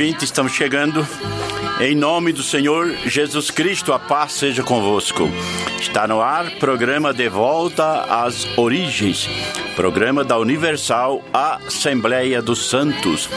ouvinte, estamos chegando. Em nome do Senhor Jesus Cristo, a paz seja convosco. Está no ar programa De Volta às Origens, programa da Universal Assembleia dos Santos.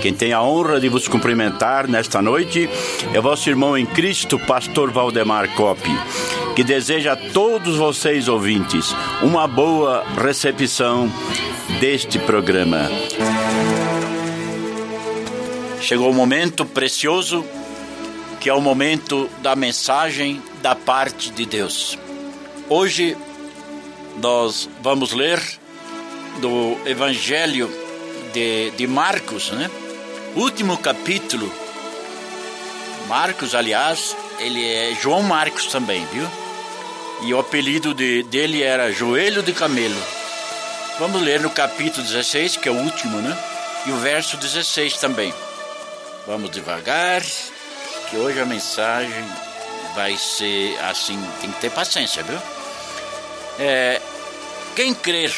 Quem tem a honra de vos cumprimentar nesta noite é vosso irmão em Cristo, pastor Valdemar Coppi, que deseja a todos vocês ouvintes uma boa recepção deste programa. Chegou o momento precioso que é o momento da mensagem da parte de Deus. Hoje nós vamos ler do Evangelho de, de Marcos, né? Último capítulo. Marcos, aliás, ele é João Marcos também, viu? E o apelido de, dele era Joelho de Camelo. Vamos ler no capítulo 16, que é o último, né? E o verso 16 também. Vamos devagar que hoje a mensagem vai ser assim, tem que ter paciência, viu? É, quem crer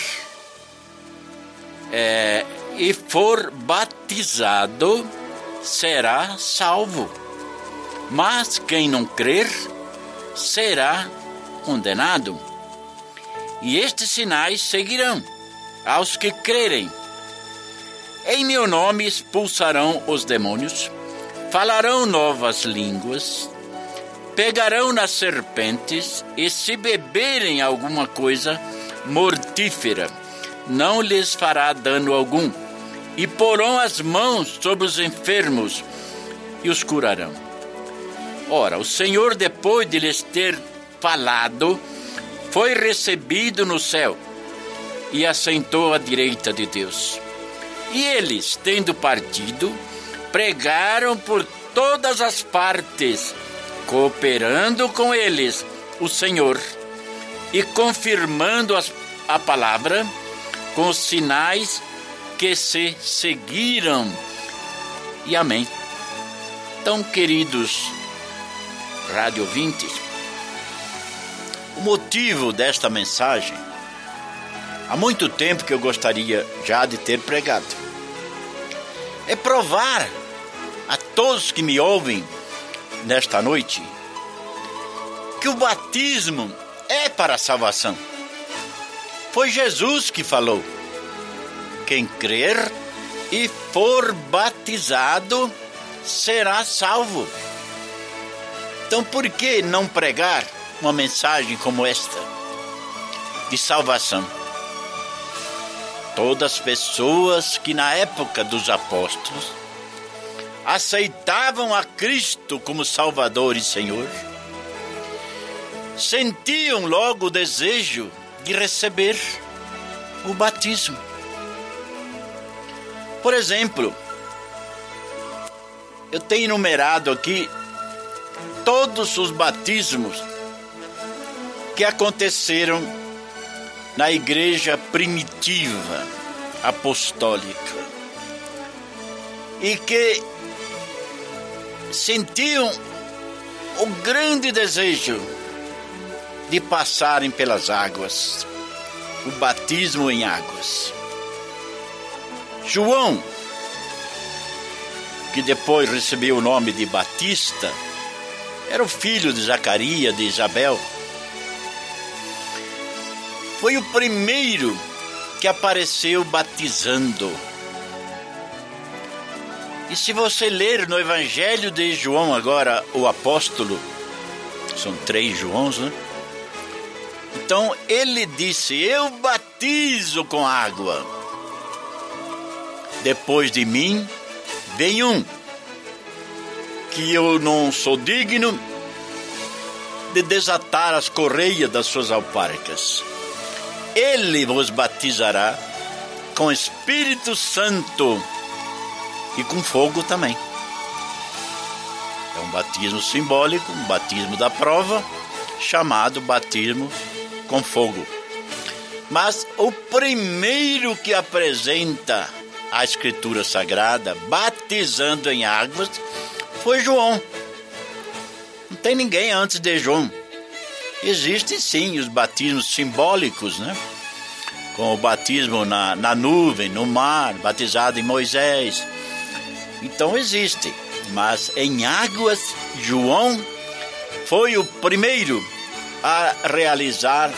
é, e for batizado será salvo, mas quem não crer será condenado. E estes sinais seguirão aos que crerem. Em meu nome expulsarão os demônios falarão novas línguas, pegarão nas serpentes e se beberem alguma coisa mortífera, não lhes fará dano algum, e porão as mãos sobre os enfermos e os curarão. Ora, o Senhor, depois de lhes ter falado, foi recebido no céu e assentou à direita de Deus. E eles, tendo partido, pregaram por todas as partes, cooperando com eles o Senhor e confirmando as, a palavra com os sinais que se seguiram. E amém. Então, queridos rádio o motivo desta mensagem, há muito tempo que eu gostaria já de ter pregado, é provar a todos que me ouvem nesta noite que o batismo é para a salvação. Foi Jesus que falou: quem crer e for batizado será salvo. Então, por que não pregar uma mensagem como esta de salvação? Todas as pessoas que na época dos apóstolos aceitavam a Cristo como Salvador e Senhor, sentiam logo o desejo de receber o batismo. Por exemplo, eu tenho enumerado aqui todos os batismos que aconteceram na igreja primitiva apostólica e que sentiam o grande desejo de passarem pelas águas, o batismo em águas. João, que depois recebeu o nome de Batista, era o filho de Zacarias, de Isabel. Foi o primeiro que apareceu batizando e se você ler no Evangelho de João agora, o apóstolo, são três Joãos, né? Então ele disse: Eu batizo com água. Depois de mim vem um que eu não sou digno de desatar as correias das suas alparcas. Ele vos batizará com Espírito Santo e com fogo também. É um batismo simbólico, um batismo da prova, chamado batismo com fogo. Mas o primeiro que apresenta a Escritura Sagrada, batizando em águas, foi João. Não tem ninguém antes de João. Existem sim os batismos simbólicos, né? Com o batismo na, na nuvem, no mar, batizado em Moisés, Então existe, mas em águas, João foi o primeiro a realizar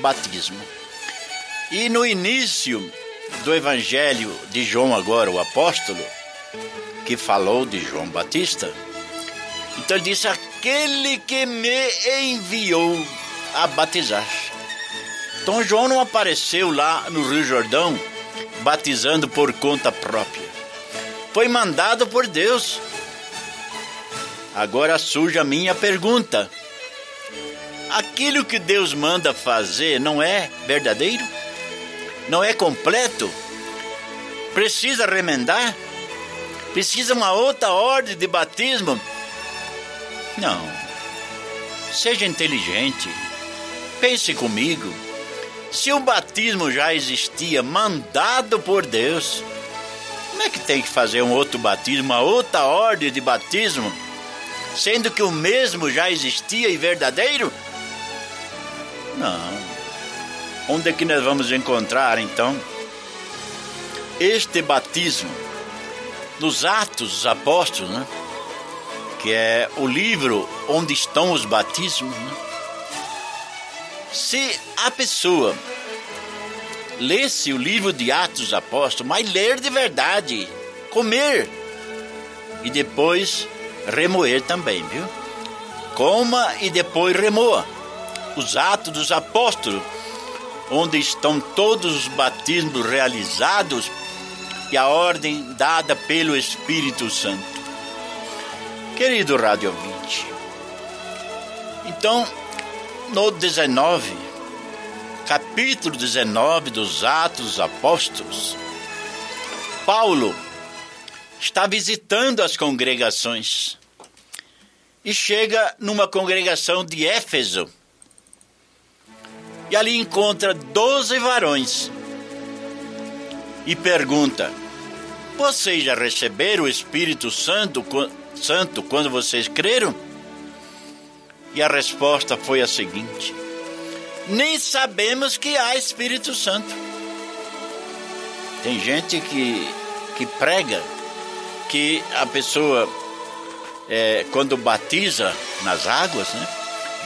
batismo. E no início do evangelho de João, agora o apóstolo, que falou de João Batista, então ele disse: Aquele que me enviou a batizar. Então João não apareceu lá no Rio Jordão batizando por conta própria. Foi mandado por Deus. Agora surge a minha pergunta: aquilo que Deus manda fazer não é verdadeiro? Não é completo? Precisa remendar? Precisa uma outra ordem de batismo? Não. Seja inteligente. Pense comigo. Se o batismo já existia, mandado por Deus, como é que tem que fazer um outro batismo, uma outra ordem de batismo, sendo que o mesmo já existia e verdadeiro? Não. Onde é que nós vamos encontrar então este batismo? Nos Atos dos Apóstolos, né? Que é o livro onde estão os batismos. Né? Se a pessoa lesse o livro de Atos dos Apóstolos, mas ler de verdade, comer e depois remoer também, viu? Coma e depois remoa. Os Atos dos Apóstolos, onde estão todos os batismos realizados e a ordem dada pelo Espírito Santo. Querido Rádio 20, então no 19, capítulo 19 dos Atos dos Apóstolos, Paulo está visitando as congregações e chega numa congregação de Éfeso. E ali encontra doze varões e pergunta: Vocês já receberam o Espírito Santo, Santo quando vocês creram? E a resposta foi a seguinte: Nem sabemos que há Espírito Santo. Tem gente que, que prega que a pessoa, é, quando batiza nas águas, né,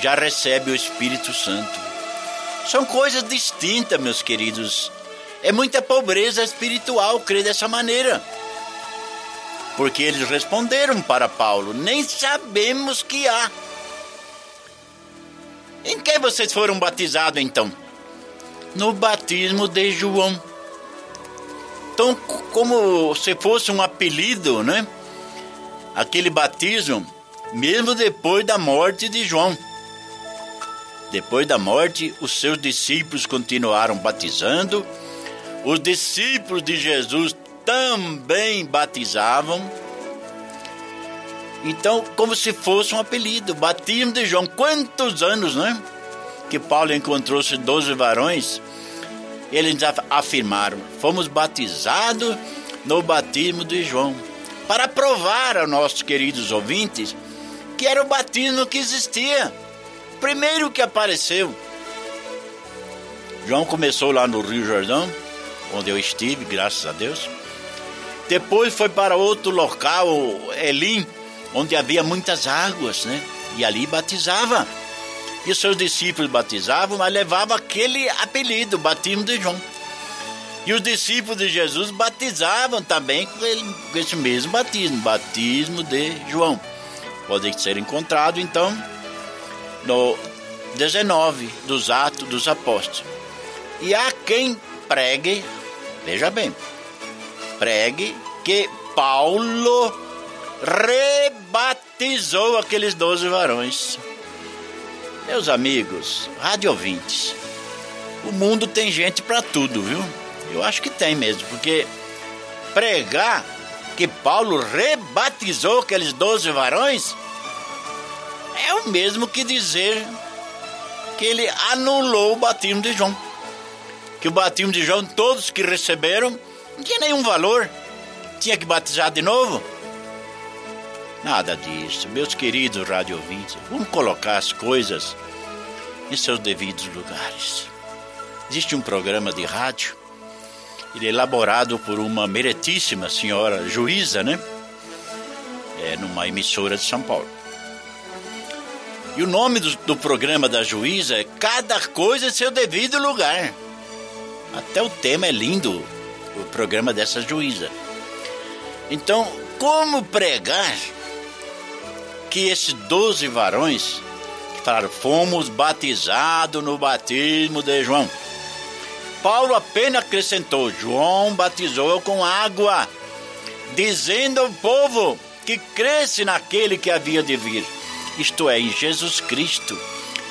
já recebe o Espírito Santo. São coisas distintas, meus queridos. É muita pobreza espiritual crer dessa maneira. Porque eles responderam para Paulo: Nem sabemos que há. Em que vocês foram batizados então? No batismo de João. Então, como se fosse um apelido, né? Aquele batismo, mesmo depois da morte de João. Depois da morte, os seus discípulos continuaram batizando. Os discípulos de Jesus também batizavam então, como se fosse um apelido, batismo de João. Quantos anos, né? Que Paulo encontrou-se doze varões, eles afirmaram: fomos batizados no batismo de João. Para provar aos nossos queridos ouvintes que era o batismo que existia, primeiro que apareceu. João começou lá no Rio Jordão, onde eu estive, graças a Deus. Depois foi para outro local, Elim, onde havia muitas águas, né? E ali batizava. E seus discípulos batizavam, mas levavam aquele apelido, batismo de João. E os discípulos de Jesus batizavam também com, ele, com esse mesmo batismo, batismo de João. Pode ser encontrado, então, no 19 dos Atos dos Apóstolos. E há quem pregue, veja bem, pregue que Paulo rebatizou aqueles doze varões. Meus amigos, rádio ouvintes, o mundo tem gente para tudo, viu? Eu acho que tem mesmo, porque pregar que Paulo rebatizou aqueles doze varões é o mesmo que dizer que ele anulou o batismo de João. Que o batismo de João, todos que receberam, não tinha nenhum valor. Tinha que batizar de novo. Nada disso, meus queridos rádio ouvintes. Vamos colocar as coisas em seus devidos lugares. Existe um programa de rádio, ele é elaborado por uma meritíssima senhora juíza, né? é, numa emissora de São Paulo. E o nome do, do programa da juíza é Cada Coisa em Seu Devido Lugar. Até o tema é lindo, o programa dessa juíza. Então, como pregar que esses doze varões falaram, fomos batizados no batismo de João. Paulo apenas acrescentou, João batizou com água, dizendo ao povo que cresce naquele que havia de vir, isto é, em Jesus Cristo.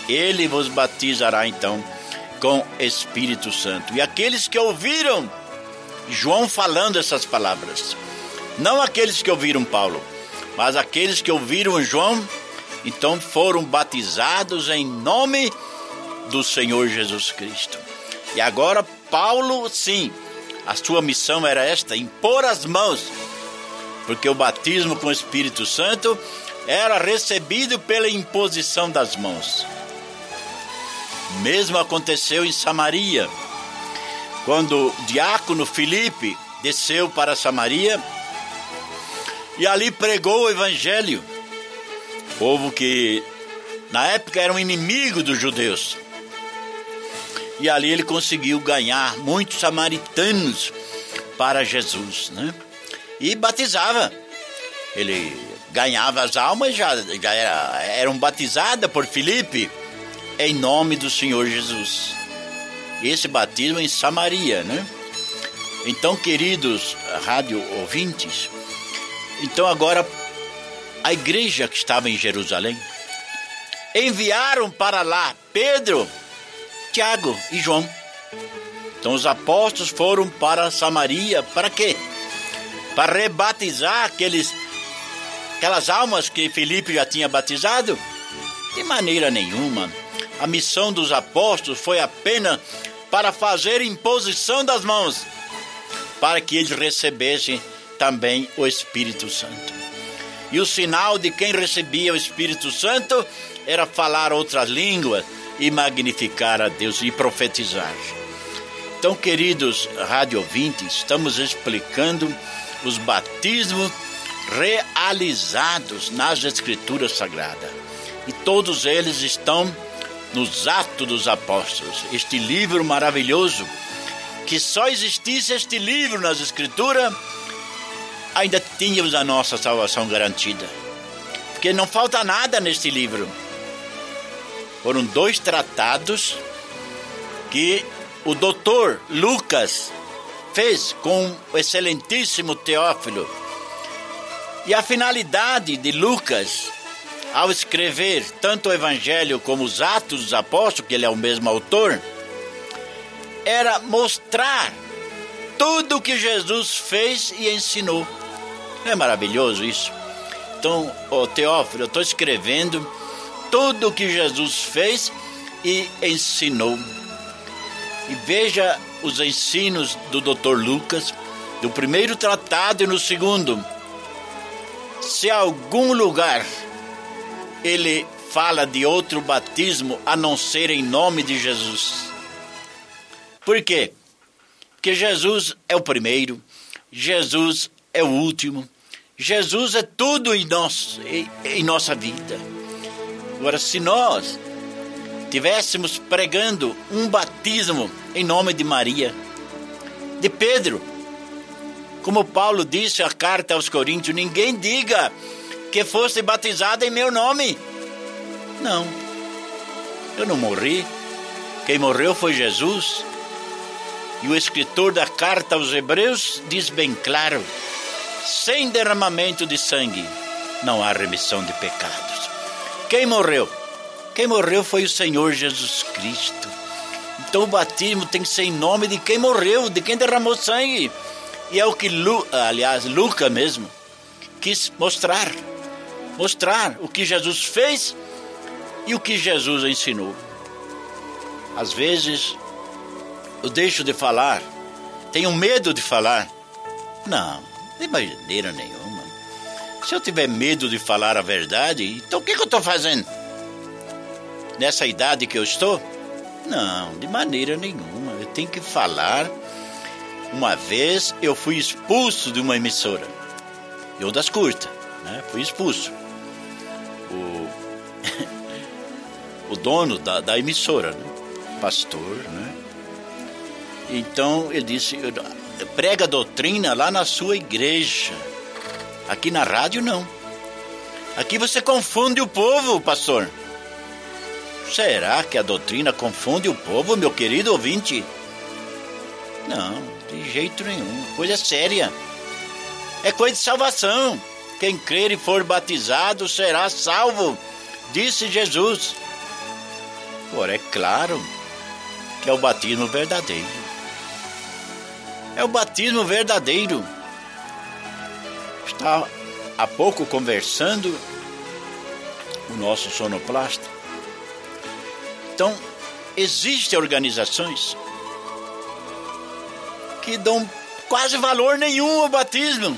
Ele vos batizará então com Espírito Santo. E aqueles que ouviram João falando essas palavras, não aqueles que ouviram Paulo, mas aqueles que ouviram João, então foram batizados em nome do Senhor Jesus Cristo. E agora Paulo, sim, a sua missão era esta: impor as mãos, porque o batismo com o Espírito Santo era recebido pela imposição das mãos. Mesmo aconteceu em Samaria, quando o diácono Filipe desceu para Samaria e ali pregou o evangelho. Povo que na época era um inimigo dos judeus. E ali ele conseguiu ganhar muitos samaritanos para Jesus, né? E batizava. Ele ganhava as almas, já, já era, eram batizadas por Filipe em nome do Senhor Jesus. Esse batismo em Samaria, né? Então, queridos rádio ouvintes, então agora a igreja que estava em Jerusalém enviaram para lá Pedro, Tiago e João. Então os apóstolos foram para Samaria para quê? Para rebatizar aqueles aquelas almas que Felipe já tinha batizado? De maneira nenhuma. A missão dos apóstolos foi apenas para fazer imposição das mãos, para que eles recebessem também o Espírito Santo. E o sinal de quem recebia o Espírito Santo era falar outras línguas e magnificar a Deus e profetizar. Então, queridos rádio estamos explicando os batismos realizados nas Escrituras Sagradas. E todos eles estão nos Atos dos Apóstolos, este livro maravilhoso, que só existisse este livro nas Escrituras, ainda tínhamos a nossa salvação garantida. Porque não falta nada neste livro. Foram dois tratados que o doutor Lucas fez com o excelentíssimo Teófilo. E a finalidade de Lucas ao escrever tanto o Evangelho como os Atos dos Apóstolos, que ele é o mesmo autor, era mostrar tudo o que Jesus fez e ensinou. Não é maravilhoso isso? Então, oh, Teófilo, eu estou escrevendo tudo o que Jesus fez e ensinou. E veja os ensinos do Dr. Lucas, do primeiro tratado e no segundo. Se algum lugar ele fala de outro batismo a não ser em nome de Jesus. Por quê? Porque Jesus é o primeiro, Jesus é o último, Jesus é tudo em, nós, em, em nossa vida. Agora, se nós tivéssemos pregando um batismo em nome de Maria, de Pedro, como Paulo disse a carta aos Coríntios, ninguém diga que fosse batizado em meu nome. Não, eu não morri. Quem morreu foi Jesus. E o escritor da carta aos Hebreus diz bem claro: sem derramamento de sangue não há remissão de pecados. Quem morreu? Quem morreu foi o Senhor Jesus Cristo. Então o batismo tem que ser em nome de quem morreu, de quem derramou sangue. E é o que, Lu, aliás, Lucas mesmo quis mostrar mostrar o que Jesus fez e o que Jesus ensinou. Às vezes, eu deixo de falar, tenho medo de falar. Não, de maneira nenhuma. Se eu tiver medo de falar a verdade, então o que, que eu estou fazendo? Nessa idade que eu estou? Não, de maneira nenhuma. Eu tenho que falar. Uma vez eu fui expulso de uma emissora, eu das curtas. né? Fui expulso. O, dono da, da emissora, né? pastor, né? Então ele disse: prega a doutrina lá na sua igreja. Aqui na rádio não. Aqui você confunde o povo, pastor. Será que a doutrina confunde o povo, meu querido ouvinte? Não, de jeito nenhum. Coisa séria. É coisa de salvação. Quem crer e for batizado será salvo, disse Jesus. Agora, é claro que é o batismo verdadeiro. É o batismo verdadeiro. Está há pouco conversando o nosso sonoplasta. Então, existem organizações que dão quase valor nenhum ao batismo.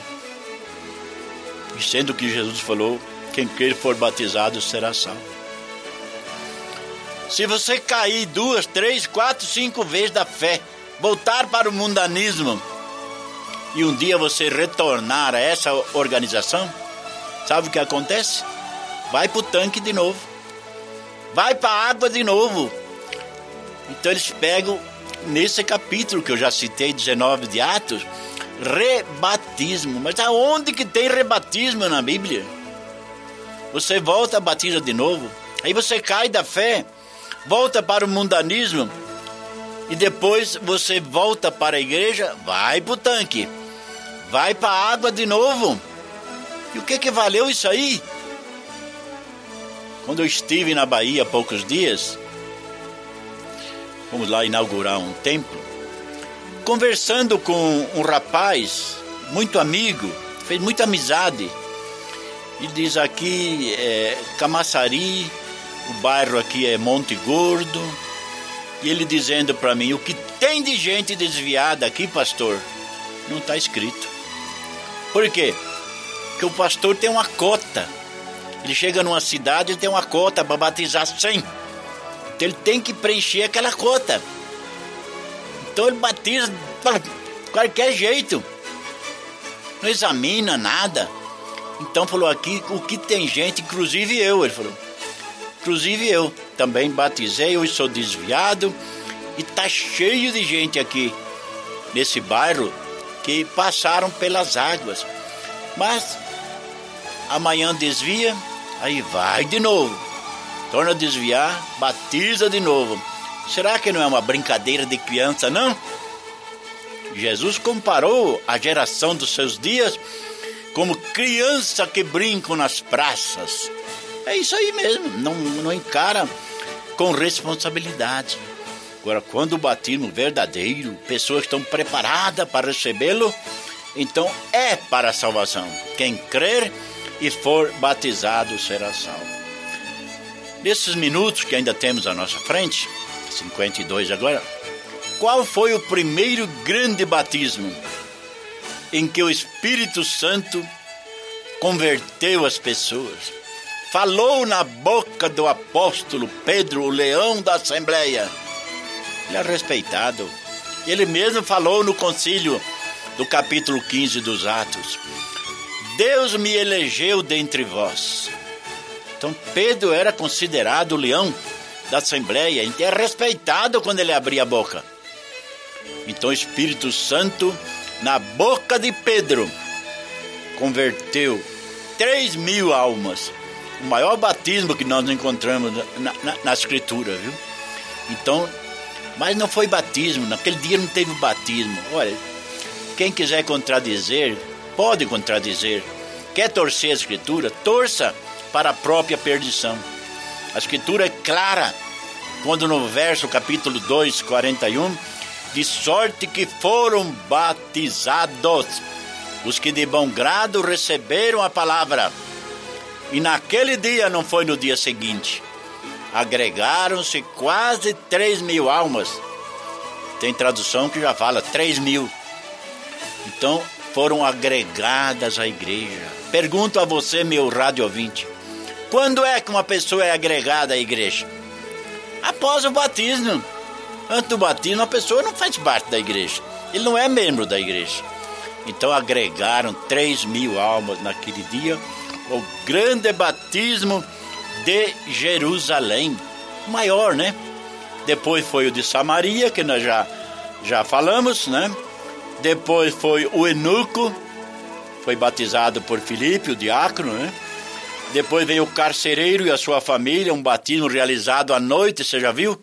E sendo que Jesus falou: quem crer for batizado será salvo. Se você cair duas, três, quatro, cinco vezes da fé, voltar para o mundanismo e um dia você retornar a essa organização, sabe o que acontece? Vai para o tanque de novo, vai para a água de novo. Então eles pegam nesse capítulo que eu já citei, 19 de Atos, rebatismo. Mas aonde que tem rebatismo na Bíblia? Você volta batiza de novo, aí você cai da fé, volta para o mundanismo e depois você volta para a igreja, vai para o tanque, vai para a água de novo. E o que que valeu isso aí? Quando eu estive na Bahia há poucos dias, fomos lá inaugurar um templo, conversando com um rapaz muito amigo, fez muita amizade. E diz aqui é Camaçari, o bairro aqui é Monte Gordo. E ele dizendo para mim: o que tem de gente desviada aqui, pastor, não está escrito. Por quê? Porque o pastor tem uma cota. Ele chega numa cidade e tem uma cota para batizar 100. Então ele tem que preencher aquela cota. Então ele batiza de qualquer jeito. Não examina nada. Então falou aqui o que tem gente, inclusive eu, ele falou. Inclusive eu também batizei, eu sou desviado e tá cheio de gente aqui nesse bairro que passaram pelas águas. Mas amanhã desvia, aí vai de novo. Torna a desviar, batiza de novo. Será que não é uma brincadeira de criança, não? Jesus comparou a geração dos seus dias como criança que brincam nas praças. É isso aí mesmo, não, não encara com responsabilidade. Agora, quando o batismo verdadeiro, pessoas estão preparadas para recebê-lo, então é para a salvação. Quem crer e for batizado será salvo. Nesses minutos que ainda temos à nossa frente, 52 agora, qual foi o primeiro grande batismo em que o Espírito Santo converteu as pessoas? Falou na boca do apóstolo Pedro, o leão da Assembleia. Ele é respeitado. Ele mesmo falou no concílio do capítulo 15 dos Atos: Deus me elegeu dentre vós. Então Pedro era considerado o leão da Assembleia, e é respeitado quando ele abria a boca. Então o Espírito Santo, na boca de Pedro, converteu três mil almas. O maior batismo que nós encontramos na, na, na Escritura, viu? Então, mas não foi batismo, naquele dia não teve batismo. Olha, quem quiser contradizer, pode contradizer. Quer torcer a Escritura? Torça para a própria perdição. A Escritura é clara quando no verso capítulo 2, 41, de sorte que foram batizados os que de bom grado receberam a palavra. E naquele dia, não foi no dia seguinte, agregaram-se quase 3 mil almas. Tem tradução que já fala 3 mil. Então foram agregadas à igreja. Pergunto a você, meu rádio ouvinte, quando é que uma pessoa é agregada à igreja? Após o batismo. Antes do batismo, a pessoa não faz parte da igreja. Ele não é membro da igreja. Então agregaram 3 mil almas naquele dia, o grande batismo de Jerusalém, maior, né? Depois foi o de Samaria, que nós já, já falamos, né? Depois foi o eunuco, foi batizado por Filipe, o diácono, né? Depois veio o carcereiro e a sua família, um batismo realizado à noite, você já viu?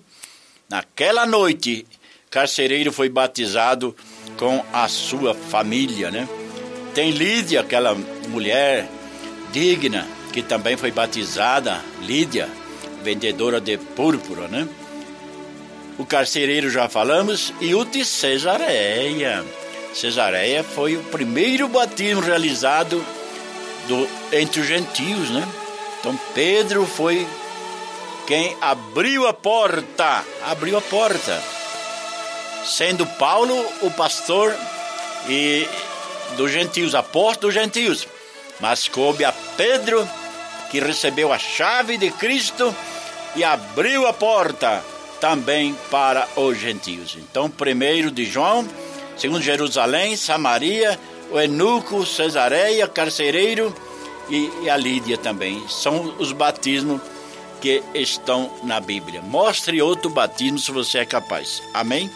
Naquela noite, carcereiro foi batizado com a sua família, né? Tem Lídia, aquela mulher digna, que também foi batizada, Lídia, vendedora de púrpura, né? O carcereiro já falamos e o de Cesareia. Cesareia foi o primeiro batismo realizado do, entre os gentios, né? Então Pedro foi quem abriu a porta, abriu a porta. Sendo Paulo o pastor e dos gentios, apóstolo dos gentios. Mas coube a Pedro, que recebeu a chave de Cristo e abriu a porta também para os gentios. Então, primeiro de João, segundo Jerusalém, Samaria, o Eunuco, Cesareia, Carcereiro e, e a Lídia também. São os batismos que estão na Bíblia. Mostre outro batismo se você é capaz. Amém?